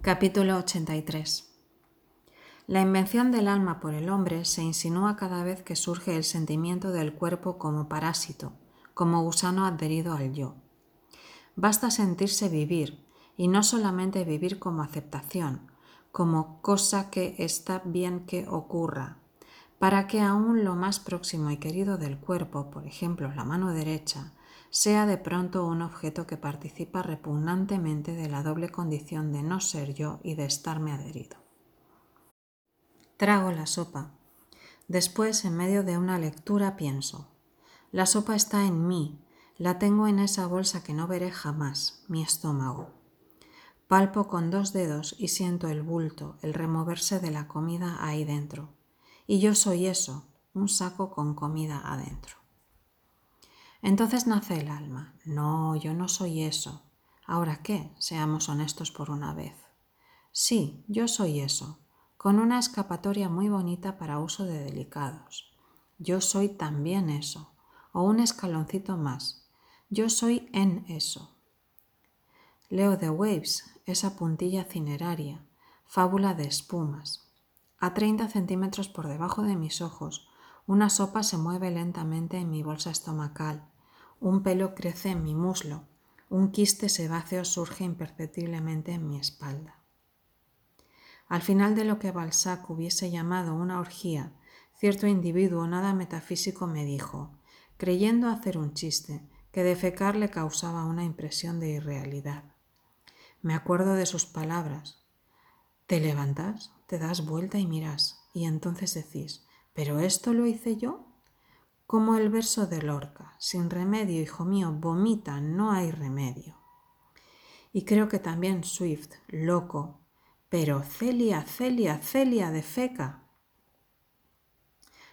Capítulo 83 La invención del alma por el hombre se insinúa cada vez que surge el sentimiento del cuerpo como parásito, como gusano adherido al yo. Basta sentirse vivir, y no solamente vivir como aceptación, como cosa que está bien que ocurra, para que aún lo más próximo y querido del cuerpo, por ejemplo la mano derecha, sea de pronto un objeto que participa repugnantemente de la doble condición de no ser yo y de estarme adherido. Trago la sopa. Después, en medio de una lectura, pienso, la sopa está en mí, la tengo en esa bolsa que no veré jamás, mi estómago. Palpo con dos dedos y siento el bulto, el removerse de la comida ahí dentro. Y yo soy eso, un saco con comida adentro. Entonces nace el alma. No, yo no soy eso. ¿Ahora qué? Seamos honestos por una vez. Sí, yo soy eso, con una escapatoria muy bonita para uso de delicados. Yo soy también eso, o un escaloncito más. Yo soy en eso. Leo The Waves, esa puntilla cineraria, fábula de espumas. A 30 centímetros por debajo de mis ojos, una sopa se mueve lentamente en mi bolsa estomacal. Un pelo crece en mi muslo. Un quiste sebáceo surge imperceptiblemente en mi espalda. Al final de lo que Balzac hubiese llamado una orgía, cierto individuo nada metafísico me dijo, creyendo hacer un chiste, que defecar le causaba una impresión de irrealidad. Me acuerdo de sus palabras. Te levantas, te das vuelta y miras, y entonces decís, ¿pero esto lo hice yo? Como el verso de Lorca, sin remedio, hijo mío, vomita, no hay remedio. Y creo que también Swift, loco, pero Celia, Celia, Celia de feca.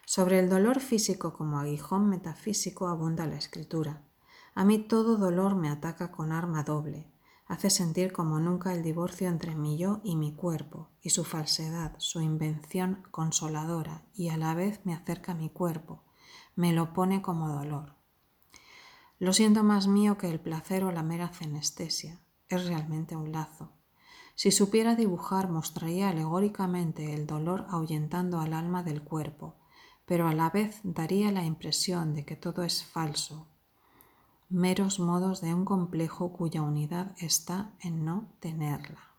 Sobre el dolor físico como aguijón metafísico abunda la escritura. A mí todo dolor me ataca con arma doble, hace sentir como nunca el divorcio entre mi yo y mi cuerpo, y su falsedad, su invención consoladora, y a la vez me acerca a mi cuerpo, me lo pone como dolor. Lo siento más mío que el placer o la mera cenestesia, es realmente un lazo. Si supiera dibujar, mostraría alegóricamente el dolor ahuyentando al alma del cuerpo, pero a la vez daría la impresión de que todo es falso, meros modos de un complejo cuya unidad está en no tenerla.